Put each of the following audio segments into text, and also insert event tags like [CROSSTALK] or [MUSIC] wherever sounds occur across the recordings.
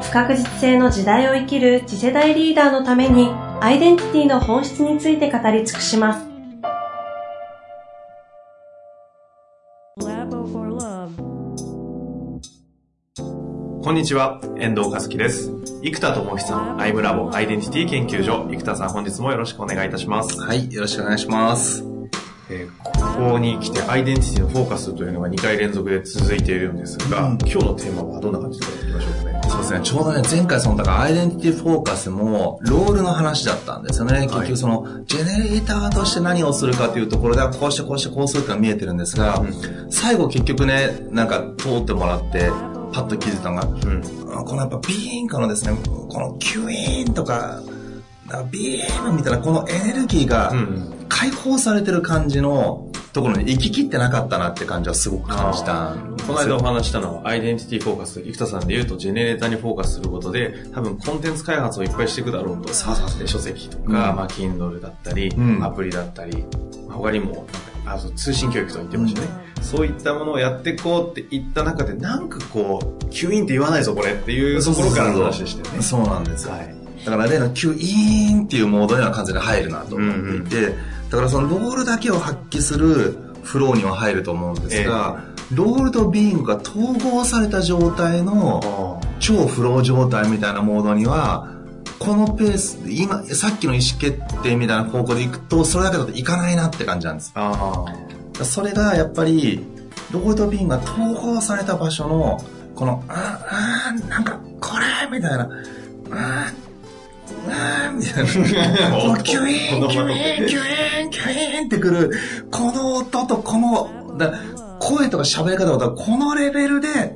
不確実性の時代を生きる次世代リーダーのためにアイデンティティの本質について語り尽くします。こんにちは、遠藤和樹です。生田智久のアイムラボアイデンティティ研究所。生田さん本日もよろしくお願いいたします。はい、よろしくお願いします。えー、ここに来てアイデンティティのフォーカスというのが2回連続で続いているんですが、うん、今日のテーマはどんな感じでいきましょうかね。そうですね、ちょうどね、前回その、だからアイデンティティフォーカスも、ロールの話だったんですよね。結局その、ジェネレーターとして何をするかというところでは、こうしてこうしてこうするってのが見えてるんですが、うん、最後結局ね、なんか通ってもらって、パッと気づいたのが、うん、このやっぱビーンからですね、このキュイーンとか、ビームみたいなこのエネルギーが解放されてる感じのところに行ききってなかったなって感じはすごく感じたこの間お話したのはアイデンティティフォーカス生田さんで言うとジェネレーターにフォーカスすることで多分コンテンツ開発をいっぱいしていくだろうとさあ書籍とか、うん、まあ Kindle だったり、うん、アプリだったり他にもあ通信教育と言ってましたね、うん、そういったものをやっていこうって言った中でなんかこうキュイーンって言わないぞこれっていうところからの話でしたよねそうなんですはいだから例のキュイーンっていうモードには完全に入るなと思っていて、うんうん、だからそのロールだけを発揮するフローには入ると思うんですが、えー、ロールとビーングが統合された状態の超フロー状態みたいなモードには、このペース、今、さっきの意思決定みたいな方向でいくと、それだけだといかないなって感じなんです。それがやっぱり、ロールとビーンが統合された場所の、この、ああ、なんか、これみたいな、あたいな。キュイーン、キュイーン、キュイーン、キュイーンってくる、この音とこの、だ声とか喋り方とこのレベルで、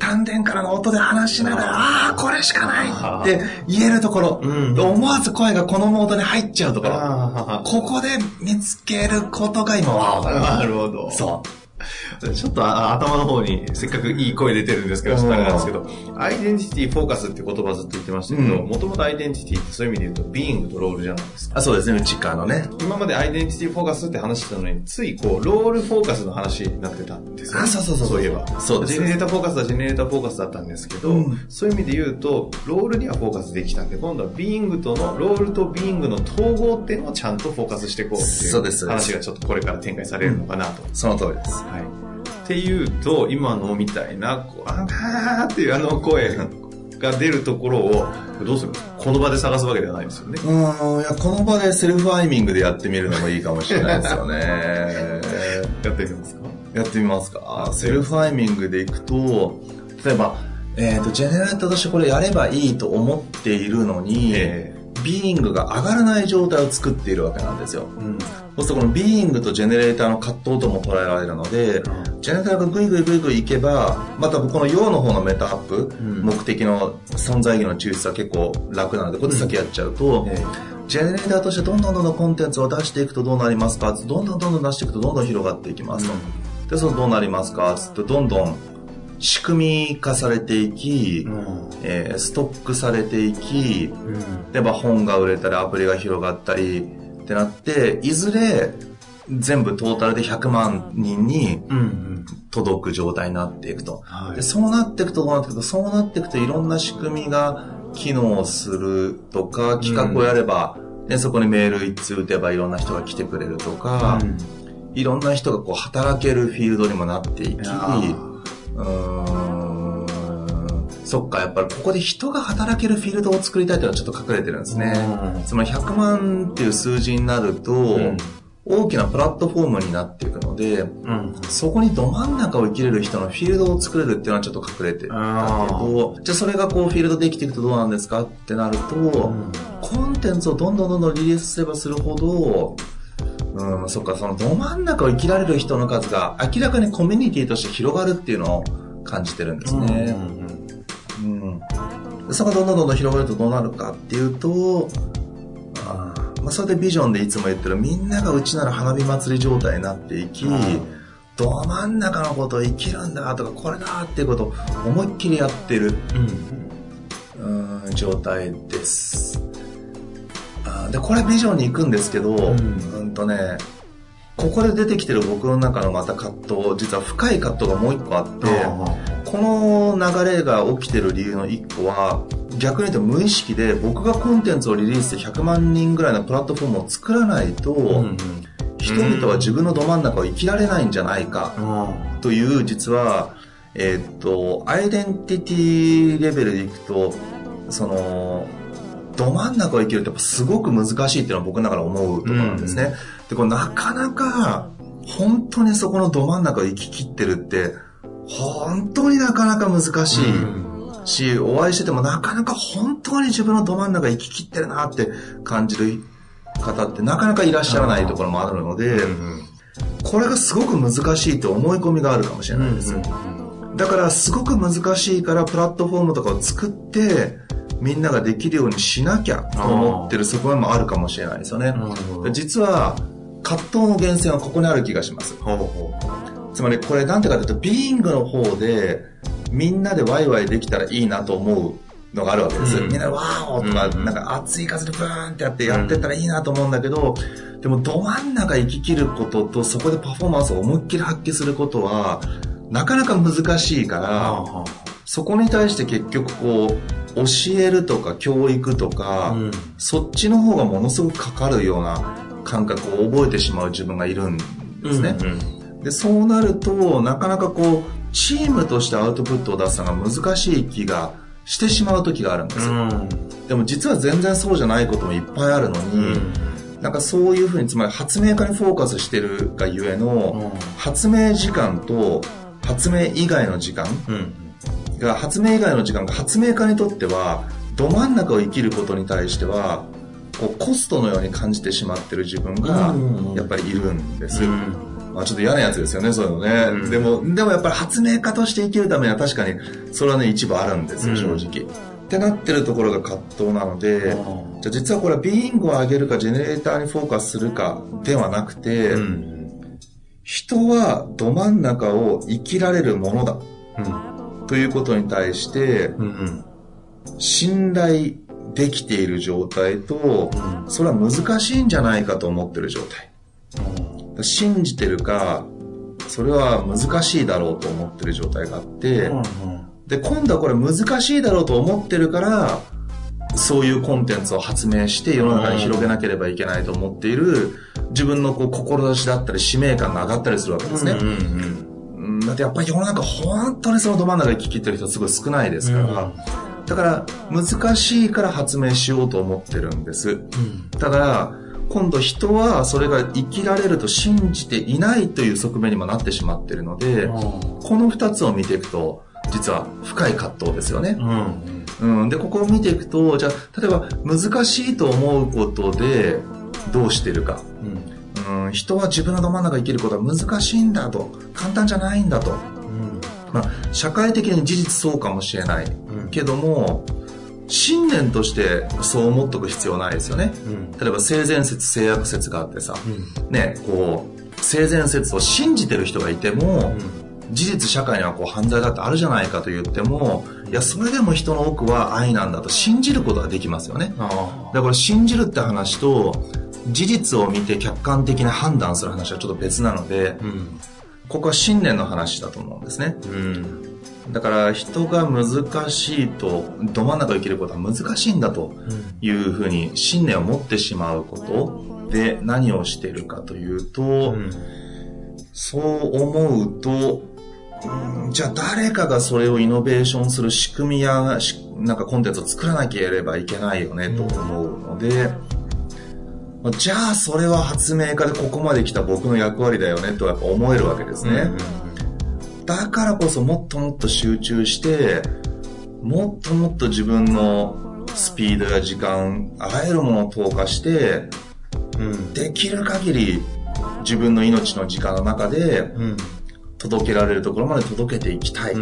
丹田からの音で話しながら、ああ、これしかないって言えるところ、うん、思わず声がこのモードに入っちゃうところ、ここで見つけることが今はなるほど。そう。[LAUGHS] ちょっと頭の方にせっかくいい声出てるんですけど、ちょっとあれなんですけど、アイデンティティフォーカスって言葉ずっと言ってましたけど、もともとアイデンティティってそういう意味で言うと、 being とロールじゃないですか。あそうですね、内側のね。今までアイデンティティフォーカスって話してたのに、ついこう、ロールフォーカスの話になってたんですよ、ね。あ、そうそうそう。そういえば。そうです。ジェネレーターフォーカスはジェネレーターフォーカスだったんですけど、うん、そういう意味で言うと、ロールにはフォーカスできたんで、今度は being との、ロールと being の統合っていうのをちゃんとフォーカスしていこうっていう話がちょっとこれから展開されるのかなと。その通りです。はい。っていうと、今のみたいな、こう、あーっていうあの声が出るところを、どうするこの場で探すわけではないですよね。うん、いや、この場でセルフアイミングでやってみるのもいいかもしれないですよね。[LAUGHS] やってみますか？やってみますか？セルフアイミングでいくと、例えば、えっ、ー、と、ジェネレーターとしてこれやればいいと思っているのに、えービーイングが上がらない状態を作っているわけなんですよ。うん、そうするとこのビーイングとジェネレーターの葛藤とも捉えられるので、うん、ジェネレーターがグイグイグイグイいけば、またこの陽の方のメタアップ、うん、目的の存在意義の抽出は結構楽なので、こっち先やっちゃうと、ジェネレーターとしてどんどんどんどんコンテンツを出していくとどうなりますかどんどんどんどん出していくとどんどん広がっていきますと。で、そのどうなりますかつってどんどん仕組み化されていき、うん、えー、ストックされていき、うん、で、まあ、本が売れたりアプリが広がったりってなっていずれ全部トータルで100万人に届く状態になっていくと、うんうん、でそうなっていくとどうなっていくとそうなっていくといろんな仕組みが機能するとか企画をやれば、うん、でそこにメール一通打てばいろんな人が来てくれるとか、いろんな人がこう働けるフィールドにもなっていきうん。そっか、やっぱりここで人が働けるフィールドを作りたいというのはちょっと隠れてるんですね。つまり100万っていう数字になると、うん。大きなプラットフォームになっていくので、うん、そこにど真ん中を生きれる人のフィールドを作れるっていうのはちょっと隠れてたけど、じゃあそれがこうフィールドできていくとどうなんですかってなると、うん、コンテンツをどんどんどんどんリリースすればするほど、うん、そっか、そのど真ん中を生きられる人の数が明らかにコミュニティとして広がるっていうのを感じてるんですね。うん、うんうん、そこがどんどんどんどん広がるとどうなるかっていうと、あまあ、それでビジョンでいつも言ってるみんながうちなら花火祭り状態になっていき、ど真ん中のことを生きるんだとかこれだっていうことを思いっきりやってる、うん、状態です。あでこれビジョンに行くんですけど、うん、うんとねここで出てきてる僕の中のまた葛藤実は深い葛藤がもう一個あってこの流れが起きてる理由の一個は逆に言うと無意識で僕がコンテンツをリリースして100万人ぐらいのプラットフォームを作らないと、うん人々は自分のど真ん中を生きられないんじゃないかという実は、えー、っとアイデンティティレベルでいくとそのど真ん中を生きるってすごく難しいっていうのは僕の中で思うところなんですね。で、これなかなか本当にそこのど真ん中を生ききってるって本当になかなか難しい。し、お会いしててもなかなか本当に自分のど真ん中生ききってるなって感じる方ってなかなかいらっしゃらないところもあるので、これがすごく難しいと思い込みがあるかもしれないです。だからすごく難しいからプラットフォームとかを作ってみんなができるようにしなきゃと思ってる側面もあるかもしれないですよね。実は葛藤の源泉はここにある気がします。つまりこれなんてかというとビーイングの方でみんなでワイワイできたらいいなと思うのがあるわけです。うん、みんなでワーオとか、なんか熱い風でブーンってやってやってったらいいなと思うんだけど、でもど真ん中生き切ることとそこでパフォーマンスを思いっきり発揮することは、なかなか難しいから、そこに対して結局こう、教えるとか教育とか、うん、そっちの方がものすごくかかるような感覚を覚えてしまう自分がいるんですね。うんうん、で、そうなると、なかなかこう、チームとしてアウトプットを出すのが難しい気がしてしまう時があるんですよ、うん、でも実は全然そうじゃないこともいっぱいあるのに、うん、なんかそういうふうにつまり発明家にフォーカスしてるがゆえの、発明時間と発明以外の時間が、発明以外の時間が発明家にとってはど真ん中を生きることに対してはこうコストのように感じてしまってる自分がやっぱりいるんです、うん。まあちょっと嫌なやつですよね、そういうのね。うん、でも、でもやっぱり発明家として生きるためには確かに、それはね、一部あるんですよ、正直。ってなってるところが葛藤なので、じゃあ実はこれはビーイングを上げるか、ジェネレーターにフォーカスするかではなくて、うん、人はど真ん中を生きられるものだ。うん、ということに対して、うんうん、信頼できている状態と、それは難しいんじゃないかと思ってる状態。信じてるか、それは難しいだろうと思ってる状態があって、うんうん、で、今度はこれ難しいだろうと思ってるから、そういうコンテンツを発明して世の中に広げなければいけないと思っている自分のこう志だったり使命感が上がったりするわけですね。うんうんうん、だってやっぱり世の中本当にそのど真ん中で聞き切ってる人すごい少ないですから、うん、だから難しいから発明しようと思ってるんです。うん、ただ、今度人はそれが生きられると信じていないという側面にもなってしまっているので、この2つを見ていくと、実は深い葛藤ですよね。うん、うん、で、ここを見ていくと、じゃあ、例えば難しいと思うことでどうしてるか。うん、うん、人は自分のど真ん中生きることは難しいんだと。簡単じゃないんだと。うんまあ、社会的に事実そうかもしれない。けども、信念としてそう思っとく必要ないですよね。うん、例えば性善説、性悪説があってさ、うん、ね、こう、性善説を信じてる人がいても、うん、事実社会にはこう犯罪だってあるじゃないかと言っても、いや、それでも人の多くは愛なんだと信じることができますよね。だから信じるって話と、事実を見て客観的な判断する話はちょっと別なので、ここは信念の話だと思うんですね。うんだから人が難しいとど真ん中生きることは難しいんだというふうに信念を持ってしまうことで何をしているかというと、うん、そう思うと、じゃあ誰かがそれをイノベーションする仕組みやなんかコンテンツを作らなければいけないよねと思うので、じゃあそれは発明家でここまで来た僕の役割だよねとやっぱ思えるわけですね。うんだからこそもっともっと集中して、もっともっと自分のスピードや時間、あらゆるものを投下して、うん、できる限り自分の命の時間の中で、届けられるところまで届けていきたい、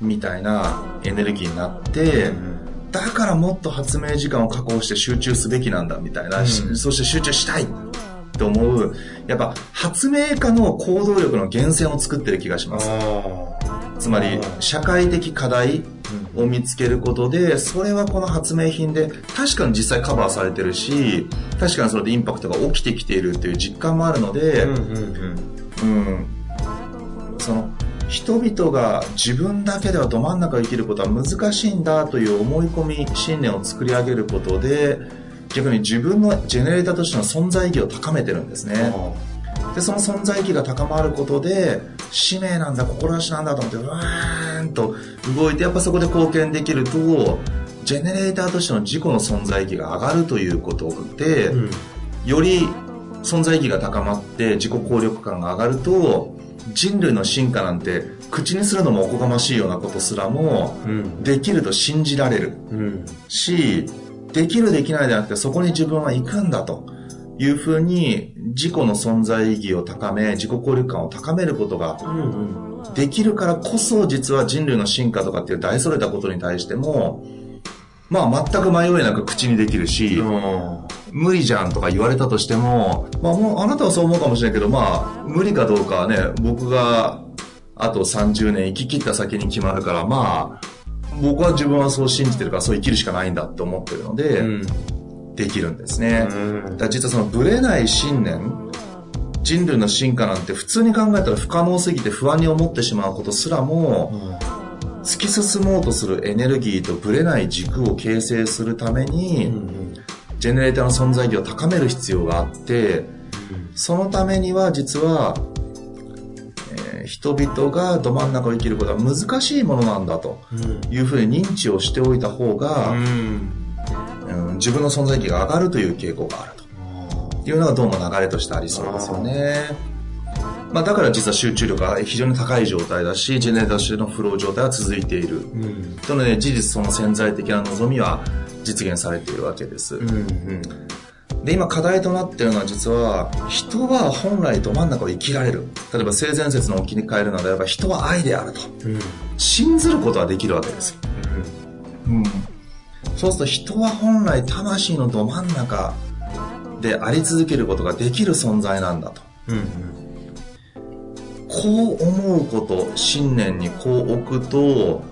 みたいなエネルギーになって、だからもっと発明時間を確保して集中すべきなんだみたいな、うん、そして集中したいと思う、やっぱ発明家の行動力の源泉を作ってる気がします。つまり、社会的課題を見つけることで、それはこの発明品で、確かに実際カバーされてるし、確かにそれでインパクトが起きてきているっていう実感もあるので、うん、うん。その、人々が自分だけではど真ん中を生きることは難しいんだという思い込み、信念を作り上げることで、逆に自分のジェネレーターとしての存在意義を高めてるんですね。で、その存在意義が高まることで、使命なんだ、志なんだと思って、うわーんと動いて、やっぱそこで貢献できると、ジェネレーターとしての自己の存在意義が上がるということで、うん、より存在意義が高まって自己効力感が上がると、人類の進化なんて口にするのもおこがましいようなことすらも、できると信じられる、うん、し、できるできないではなくてそこに自分は行くんだと。いうふうに自己の存在意義を高め、自己効力感を高めることができるからこそ実は人類の進化とかっていう大それたことに対しても、まあ全く迷いなく口にできるし、無理じゃんとか言われたとしても、まあもうあなたはそう思うかもしれないけど、まあ無理かどうかはね、僕があと30年生き切った先に決まるから、まあ僕は自分はそう信じてるからそう生きるしかないんだって思ってるので、うん、できるんですね。うん、だ実はそのブレない信念、人類の進化なんて普通に考えたら不可能すぎて不安に思ってしまうことすらも、うん、突き進もうとするエネルギーとブレない軸を形成するために、ジェネレーターの存在意義を高める必要があって、そのためには実は人々がど真ん中を生きることは難しいものなんだというふうに認知をしておいた方が、うん、うん、自分の存在意義が上がるという傾向があると。いうのがどうも流れとしてありそうですよね。まあ、だから実は集中力が非常に高い状態だし、ジェネレーターとしてのフロー状態は続いている。うん、とので、事実その潜在的な望みは実現されているわけです。うんうんで、今課題となってるのは実は、人は本来ど真ん中を生きられる。例えば性善説の置きに変えるのであれば、人は愛であると。うん、信ずることはできるわけですよ。うん、うん、そうすると人は本来魂のど真ん中であり続けることができる存在なんだと。うんうん、こう思うこと、信念にこう置くと、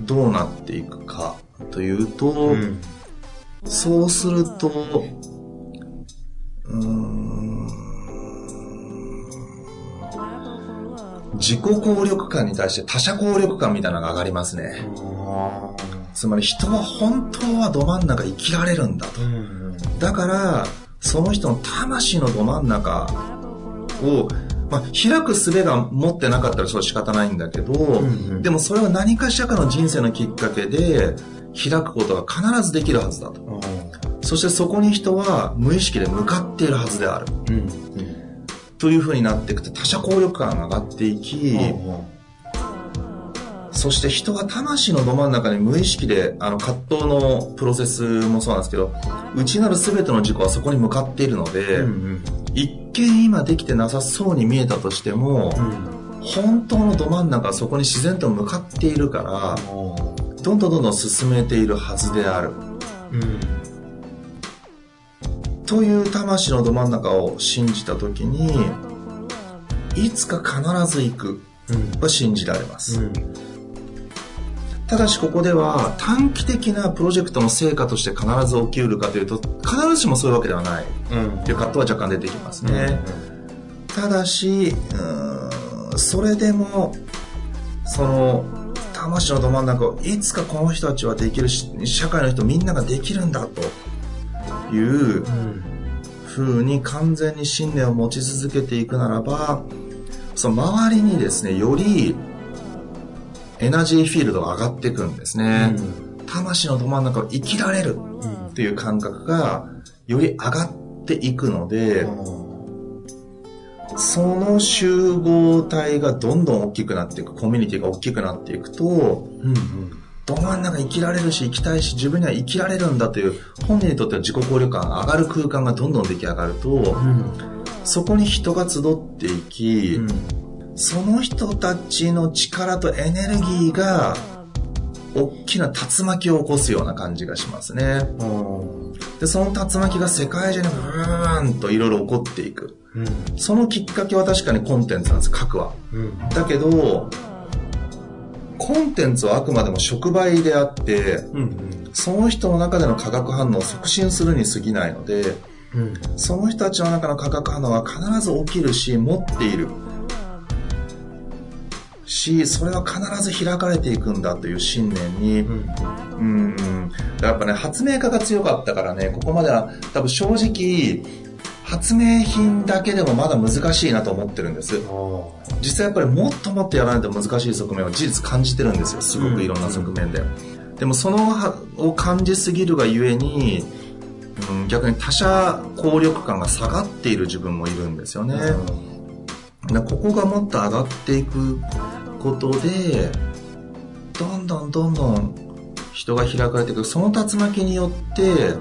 どうなっていくかというと、うん、そうすると、自己効力感に対して他者効力感みたいなのが上がりますね。つまり人は本当はど真ん中生きられるんだと。だから、その人の魂のど真ん中を、まあ、開く術が持ってなかったらそれ仕方ないんだけど、でもそれは何かしらかの人生のきっかけで開くことが必ずできるはずだと。そしてそこに人は無意識で向かっているはずである。うんうん、というふうになっていくと他者効力感が上がっていき、うんうん、そして人は魂のど真ん中に無意識であの葛藤のプロセスもそうなんですけど、内なる全ての自己はそこに向かっているので、うんうん、一見今できてなさそうに見えたとしても、うん、本当のど真ん中はそこに自然と向かっているから、どんどんどんどん進めているはずである。うん。という魂のど真ん中を信じた時にいつか必ず行くは信じられます、うん、ただしここでは短期的なプロジェクトの成果として必ず起きうるかというと必ずしもそういうわけではない。という葛藤は若干出てきますね、ただしそれでもその魂のど真ん中をいつかこの人たちはできるし社会の人みんなができるんだというふうに完全に信念を持ち続けていくならば、その周りにですね、よりエナジーフィールドが上がっていくんですね。うん、魂のど真ん中を生きられるっていう感覚がより上がっていくので、うん。その集合体がどんどん大きくなっていく、コミュニティが大きくなっていくと、うんうん、ど真ん中生きられるし、生きたいし、自分には生きられるんだという、本人にとっては自己効力感が上がる空間がどんどん出来上がると、うん、そこに人が集っていき、うん、その人たちの力とエネルギーが、大きな竜巻を起こすような感じがしますね。で、その竜巻が世界中にブーンといろいろ起こっていく。うん、そのきっかけは確かにコンテンツなんです、核は。うん、だけど、コンテンツはあくまでも触媒であって、うんうん、その人の中での化学反応を促進するに過ぎないので、うん、その人たちの中の化学反応は必ず起きるし、持っている。し、それは必ず開かれていくんだという信念に、うん、うんやっぱね、発明家が強かったからね、ここまでは多分正直、発明品だけでもまだ難しいなと思ってるんです。実際やっぱりもっともっとやらないと難しい側面は事実感じてるんですよ。すごくいろんな側面で。うん、でもそのを感じすぎるがゆえに、うん、逆に他者効力感が下がっている自分もいるんですよね。うん、ここがもっと上がっていくことで、どんどんどんどん人が開かれていく。その竜巻によって、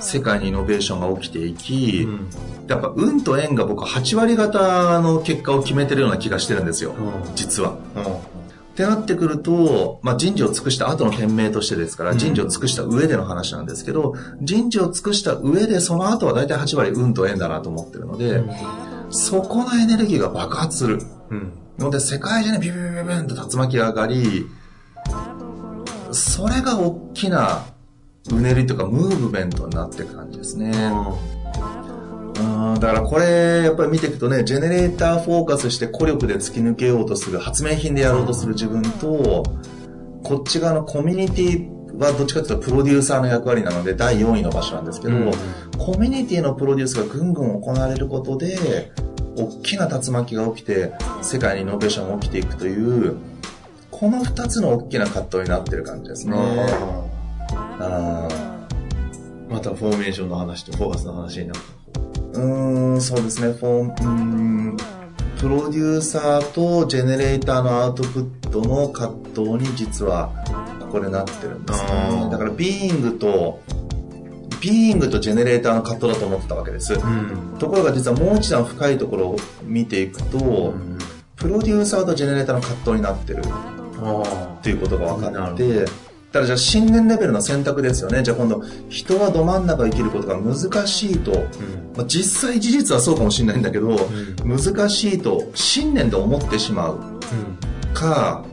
世界にイノベーションが起きていき、うん、やっぱ運と縁が僕8割方の結果を決めてるような気がしてるんですよ、うん、実は。うん、ってなってくると、まあ、人事を尽くした後の店名としてですから、人事を尽くした上での話なんですけど、人事を尽くした上でその後は大体8割運と縁だなと思ってるので、そこのエネルギーが爆発する。ので、世界中にビビビビビンと竜巻が上がり、それが大きなうねりとかムーブメントになっていく感じですね。うんだからこれ、やっぱり見ていくとね、ジェネレーターフォーカスして孤力で突き抜けようとする、発明品でやろうとする自分と、こっち側のコミュニティはどっちかというとプロデューサーの役割なので第4位の場所なんですけど、うん、コミュニティのプロデュースがぐんぐん行われることで、大きな竜巻が起きて、世界にイノベーションが起きていくという、この2つの大きな葛藤になってる感じですね。あまたフォーメーションの話とフォーカスの話になった。うん、そうですね。フォーうんプロデューサーとジェネレーターのアウトプットの葛藤に実はここでなってるんですね。だからビーイングとビーイングとジェネレーターの葛藤だと思ってたわけです、うん、ところが実はもう一段深いところを見ていくと、うん、プロデューサーとジェネレーターの葛藤になってる。っていうことが分かって。ただじゃあ信念レベルの選択ですよね。じゃあ今度、人はど真ん中生きることが難しいと、うん、まあ、実際事実はそうかもしれないんだけど、うん、難しいと信念で思ってしまう。か、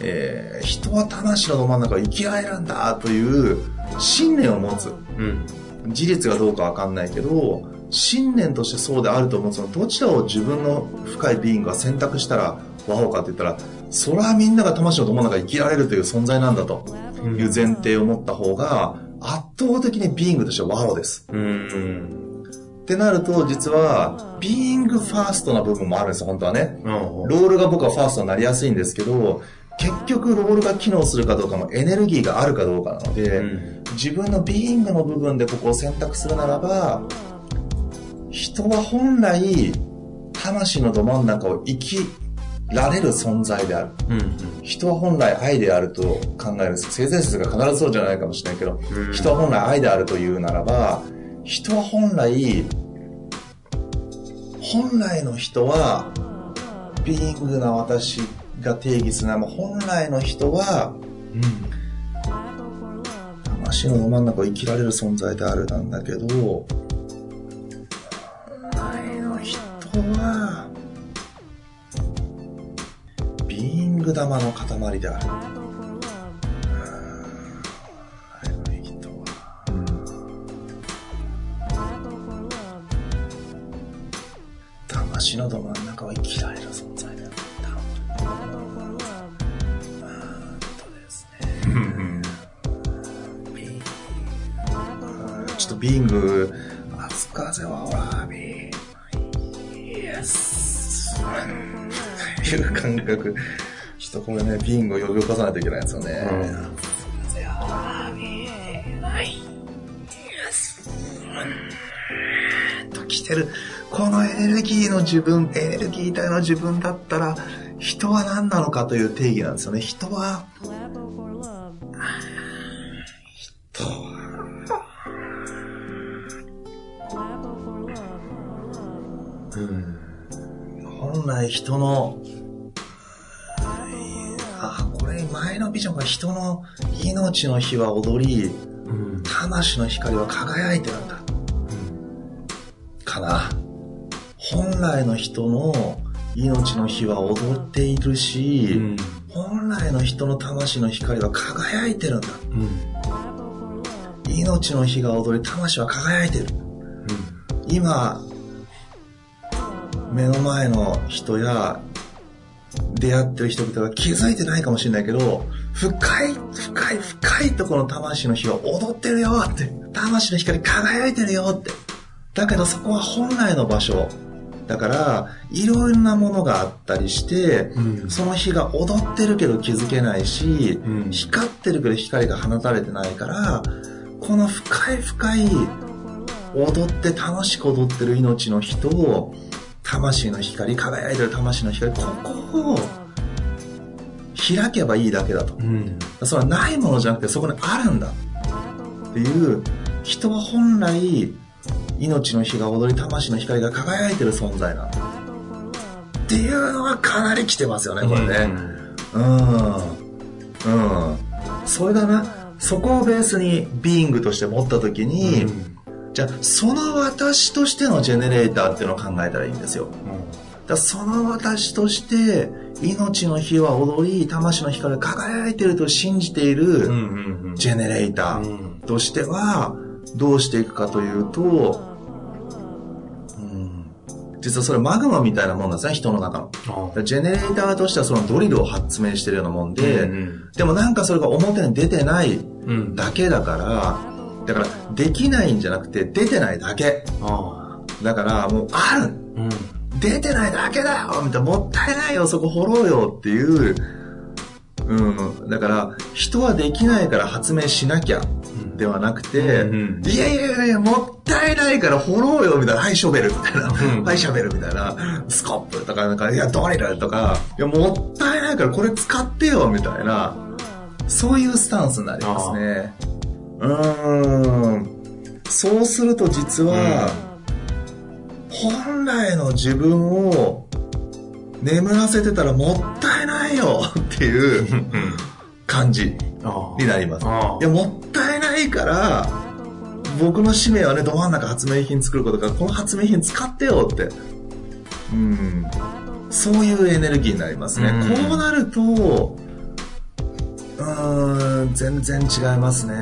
えー、人は魂のど真ん中を生きられるんだという信念を持つ。うん、事実がどうかわかんないけど、信念としてそうであると思う、そのどちらを自分の深いビーンが選択したら、ワオかって言ったら、それはみんなが魂のど真ん中生きられるという存在なんだという前提を持った方が、圧倒的にビーングとしてはワオです。うん、ってなると、実は、ビーイングファーストな部分もあるんですよ、本当はね。ロールが僕はファーストになりやすいんですけど、結局ロールが機能するかどうかもエネルギーがあるかどうかなので、うん、自分のビーイングの部分でここを選択するならば、人は本来、魂のど真ん中を生きられる存在である。うんうん、人は本来愛であると考える。性善説が必ずそうじゃないかもしれないけど、うん、人は本来愛であるというならば、人は本来、本来の人は、ビーイングな私が定義するのは、本来の人は、うん、魂のど真ん中を生きられる存在であるなんだけど、本来の人は、ビーイング玉の塊である。魂のど真ん中。ビーング、熱風はわらび、イエス。いう感覚。ちょっとこれね、ビーングを呼び起こさないといけないですよね。うん。と来てる。このエネルギーの自分、エネルギー体の自分だったら、人は何なのかという定義なんですよね。人は、人本来人の、あ、これ前のビジョンが人の命の火は踊り、魂の光は輝いてるんだ。かな。本来の人の命の火は踊っているし、本来の人の魂の光は輝いてるんだ。命の火が踊り、魂は輝いてる。今、目の前の人や出会ってる人々が気づいてないかもしれないけど、深い、深い、深いところの魂の火は踊ってるよって。魂の光輝いてるよって。だけどそこは本来の場所。だから、いろんなものがあったりして、うん、その火が踊ってるけど気づけないし、うん、光ってるけど光が放たれてないから、この深い深い踊って楽しく踊ってる命の人を魂の光、輝いてる魂の光、ここを開けばいいだけだと。うん、それはないものじゃなくてそこにあるんだっていう、人は本来命の火が踊り魂の光が輝いてる存在なんだ。っていうのはかなり来てますよね、これね。うん。うん。それだな。そこをベースにビーイングとして持った時に、うんじゃあ、その私としてのジェネレーターっていうのを考えたらいいんですよ。だその私として、命の火は踊り、魂の光が輝いてると信じているジェネレーターとしては、どうしていくかというと、うん、実はそれマグマみたいなもんなんですね、人の中の。ジェネレーターとしてはそのドリルを発明してるようなもんで、うんうん、でもなんかそれが表に出てないだけだから、だから、できないんじゃなくて、出てないだけ。だから、もう、ある、うん、出てないだけだよ。みたいな、もったいないよ、そこ掘ろうよっていう、うん、だから、人はできないから発明しなきゃ、ではなくて、うんうん、いやいやいや、もったいないから掘ろうよ、みたいな、はい、ショベル、みたいな、うん、はい、シャベル、みたいな、スコップとか、なんか、いや、ドリルとか、いや、もったいないからこれ使ってよ、みたいな、そういうスタンスになりますね。うん。そうすると実は、本来の自分を眠らせてたらもったいないよっていう感じになります。いや、もったいないから、僕の使命はね、ど真ん中発明品作ることから、この発明品使ってよって。うん。そういうエネルギーになりますね。こうなると、うん全然違いますね。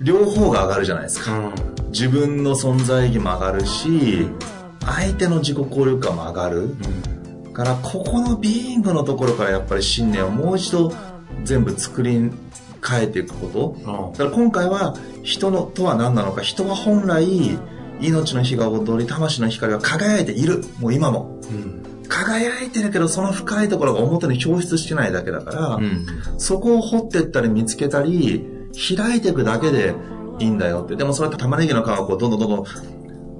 両方が上がるじゃないですか、うん、自分の存在意義も上がるし相手の自己効力感も上がる、うん、からここのビーイングのところからやっぱり信念をもう一度全部作り変えていくこと、うん、だから今回は人のとは何なのか人は本来命の火が踊り魂の光が輝いている。もう今も、うん輝いてるけどその深いところが表に表出してないだけだから、うん、そこを掘ってったり見つけたり開いていくだけでいいんだよって。でもそれって玉ねぎの皮をこうどんどんどんど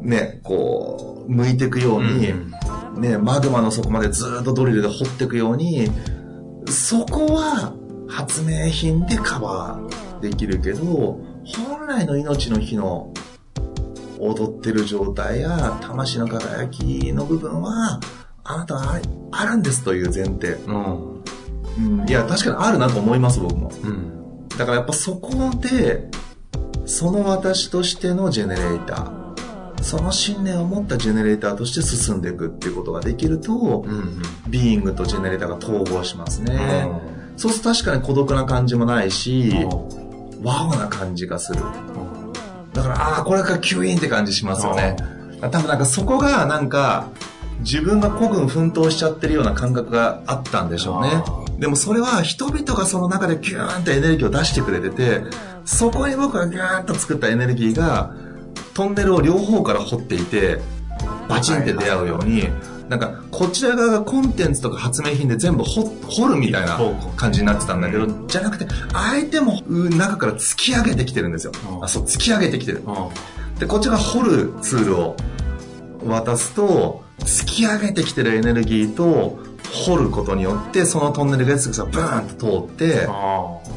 んねこう剥いていくように、うん、ね、マグマの底までずっとドリルで掘っていくようにそこは発明品でカバーできるけど本来の命の火の踊ってる状態や魂の輝きの部分はあなたはあるんですという前提。うん。うん、いや、確かにあるなと思います、僕も。うん。だからやっぱそこで、その私としてのジェネレーター。その信念を持ったジェネレーターとして進んでいくっていうことができると、うんうん、ビーイングとジェネレーターが統合しますね。うん、そうすると確かに孤独な感じもないし、うん、ワオな感じがする。だから、ああ、これからキュイーンって感じしますよね。多分なんかそこがなんか、自分が孤軍奮闘しちゃってるような感覚があったんでしょうね。でもそれは人々がその中でギューンとエネルギーを出してくれてて、そこに僕がギューンと作ったエネルギーが、トンネルを両方から掘っていて、バチンって出会うように、なんか、こちら側がコンテンツとか発明品で全部掘掘るみたいな感じになってたんだけど、じゃなくて、相手も中から突き上げてきてるんですよ。あ、そう、突き上げてきてる。で、こっちが掘るツールを渡すと、突き上げてきてるエネルギーと掘ることによってそのトンネルがブーンと通って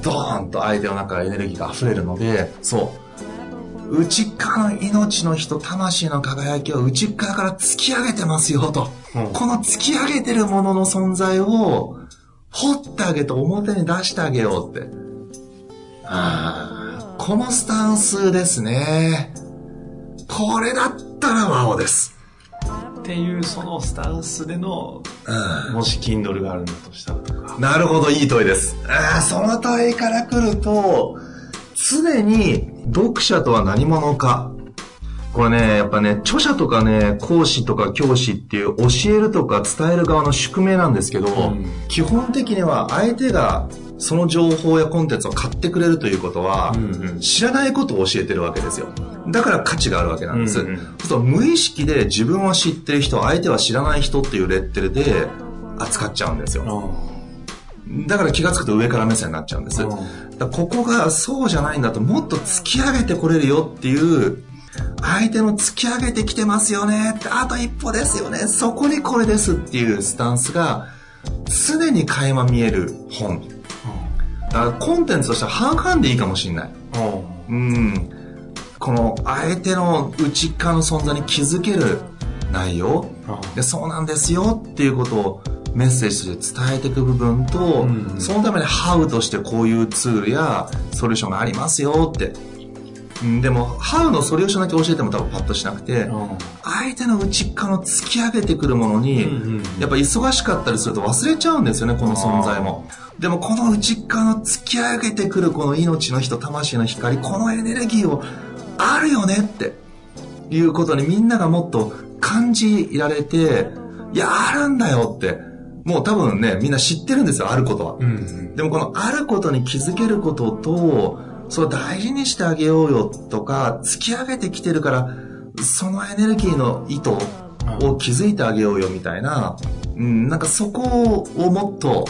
ドーンと相手の中からエネルギーが溢れるのでそう内側の命の人魂の輝きを内側から突き上げてますよと、うん、この突き上げてるものの存在を掘ってあげて表に出してあげようって。あこのスタンスですね。これだったらワオです。っていうそのスタンスでの、うんもし Kindle があるんだとしたらとか。なるほど、いい問いです。ああ、その問いから来ると、常に読者とは何者か。これね、やっぱね、著者とかね、講師とか教師っていう教えるとか伝える側の宿命なんですけど、ん基本的には相手がその情報やコンテンツを買ってくれるということは、うんうん知らないことを教えてるわけですよ。だから価値があるわけなんです。うんうんそうすると無意識で自分は知ってる人、相手は知らない人っていうレッテルで扱っちゃうんですよ。だから気がつくと上から目線になっちゃうんです。ここがそうじゃないんだともっと突き上げてこれるよっていう、相手の突き上げてきてますよねあと一歩ですよね、そこにこれですっていうスタンスが常に垣間見える本。だからコンテンツとしては半々でいいかもしれない。うん。この相手の内側の存在に気づける内容。でそうなんですよっていうことをメッセージと伝えていく部分と、うんそのためにハウとしてこういうツールやソリューションがありますよって。うんでも、ハウのソリューションだけ教えても多分パッとしなくて、相手の内側の突き上げてくるものに、うんうんやっぱ忙しかったりすると忘れちゃうんですよね、この存在も。でもこの内側の突き上げてくるこの命の人、魂の光、このエネルギーをあるよねっていうことにみんながもっと感じられて、いや、あるんだよって。もう多分ね、みんな知ってるんですよ、あることは。うんでもこのあることに気づけることと、それを大事にしてあげようよとか、突き上げてきてるから、そのエネルギーの意図を気づいてあげようよみたいな、うん、なんかそこをもっと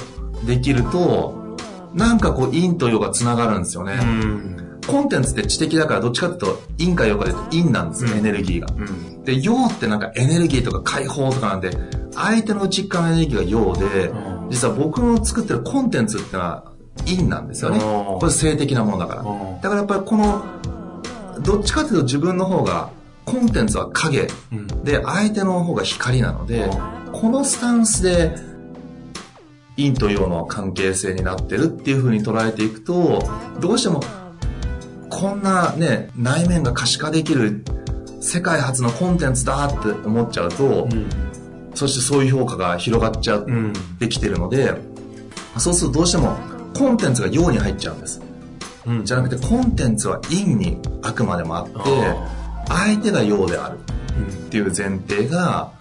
できると、なんかこう陰と陽が繋がるんですよね。うんコンテンツって知的だからどっちかっていうと陰か陽かで言うと陰なんですよ、うん。エネルギーが。うん。で、陽ってなんかエネルギーとか解放とかなんで、相手の内側のエネルギーが陽で、うん。実は僕の作ってるコンテンツってのは陰なんですよね。うん。これ性的なものだから。うん。だからやっぱりこの、どっちかっていうと自分の方が、コンテンツは影うん。で、相手の方が光なので、このスタンスで、陰と陽の関係性になってるっていう風に捉えていくと、どうしても、こんなね、内面が可視化できる世界初のコンテンツだって思っちゃうと、そしてそういう評価が広がっちゃっうん。てきてるので、そうするとどうしてもコンテンツが陽に入っちゃうんです。うん。じゃなくてコンテンツは陰にあくまでもあって、相手が陽であるっていう前提が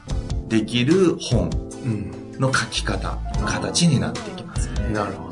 できる本うんの書き方、形になっていきます。ね。なるほど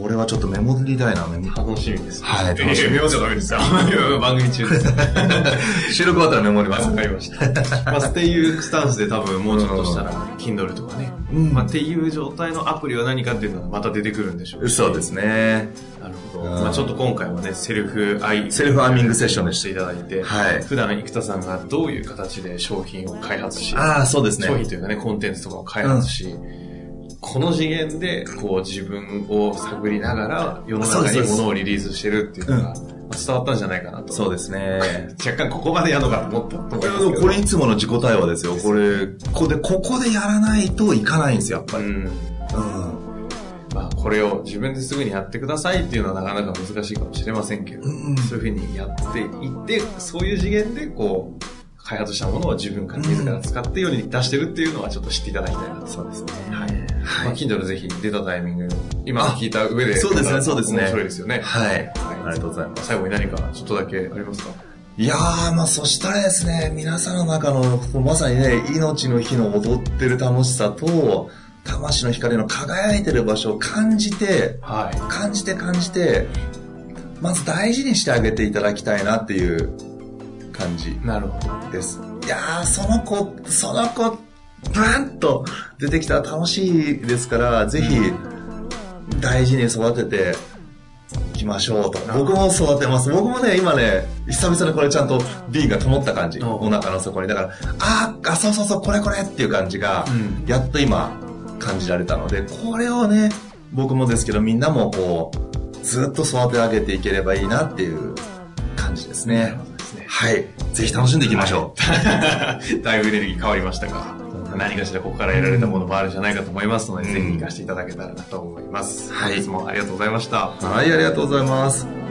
これはちょっとメモりたいな、メモ。楽しみですねはい楽しみえメモじゃダメですよ [LAUGHS] 番組中です [LAUGHS] 収録終わったらメモります。わかりました。まあ、っていうスタンスで多分もうちょっとしたら、Kindle とかね。うんまあ、っていう状態のアプリは何かっていうのはまた出てくるんでしょうしそうですね。なるほど。うんまあ、ちょっと今回はね、セルフアイ、セルフアーミングセッションでししていただいて、はい普段生田さんがどういう形で商品を開発し、ああ、そうですね。商品というかね、コンテンツとかを開発し、この次元で、こう自分を探りながら、世の中に物をリリースしてるっていうのが、まあ伝わったんじゃないかなと。そうですね。[LAUGHS] 若干ここまでやるのかと思ったと思いいやますけど。でもこれいつもの自己対話ですよ。これ、ここで、ここでやらないといかないんですよ、やっぱり。うん。うん。まあ、これを自分ですぐにやってくださいっていうのはなかなか難しいかもしれませんけど、うんそういうふうにやっていって、そういう次元でこう、開発したものを自分から自ら使って世に出してるっていうのはちょっと知っていただきたいなと。そうですね。はい。まあ、Kindle ぜひ出たタイミング、今聞いた上で、そうですねそうですね面白いですよね。はい。はいありがとうございます。最後に何かちょっとだけありますか？いやー、まあそしたらですね、皆さんの中の、まさにね、命の日の踊ってる楽しさと、魂の光の輝いてる場所を感じて、はい。感じて感じて、まず大事にしてあげていただきたいなっていう感じなるほど。です。いやー、その子、その子、ブランと出てきたら楽しいですから、ぜひ、大事に育てていきましょうと。僕も育てます。僕もね、今ね、久々にこれちゃんと B が灯った感じ。うんお腹の底に。だから、あーあ、そうそうそう、これこれっていう感じが、うんやっと今、感じられたので、これをね、僕もですけど、みんなもこう、ずっと育て上げていければいいなっていう感じですね。はい。ぜひ楽しんでいきましょう。[LAUGHS] だいぶエネルギー変わりましたが。何かしらここから得られたものもあるんじゃないかと思いますので、ぜひ活かしていただけたらなと思います。はいいつもありがとうございました。はい、ありがとうございます。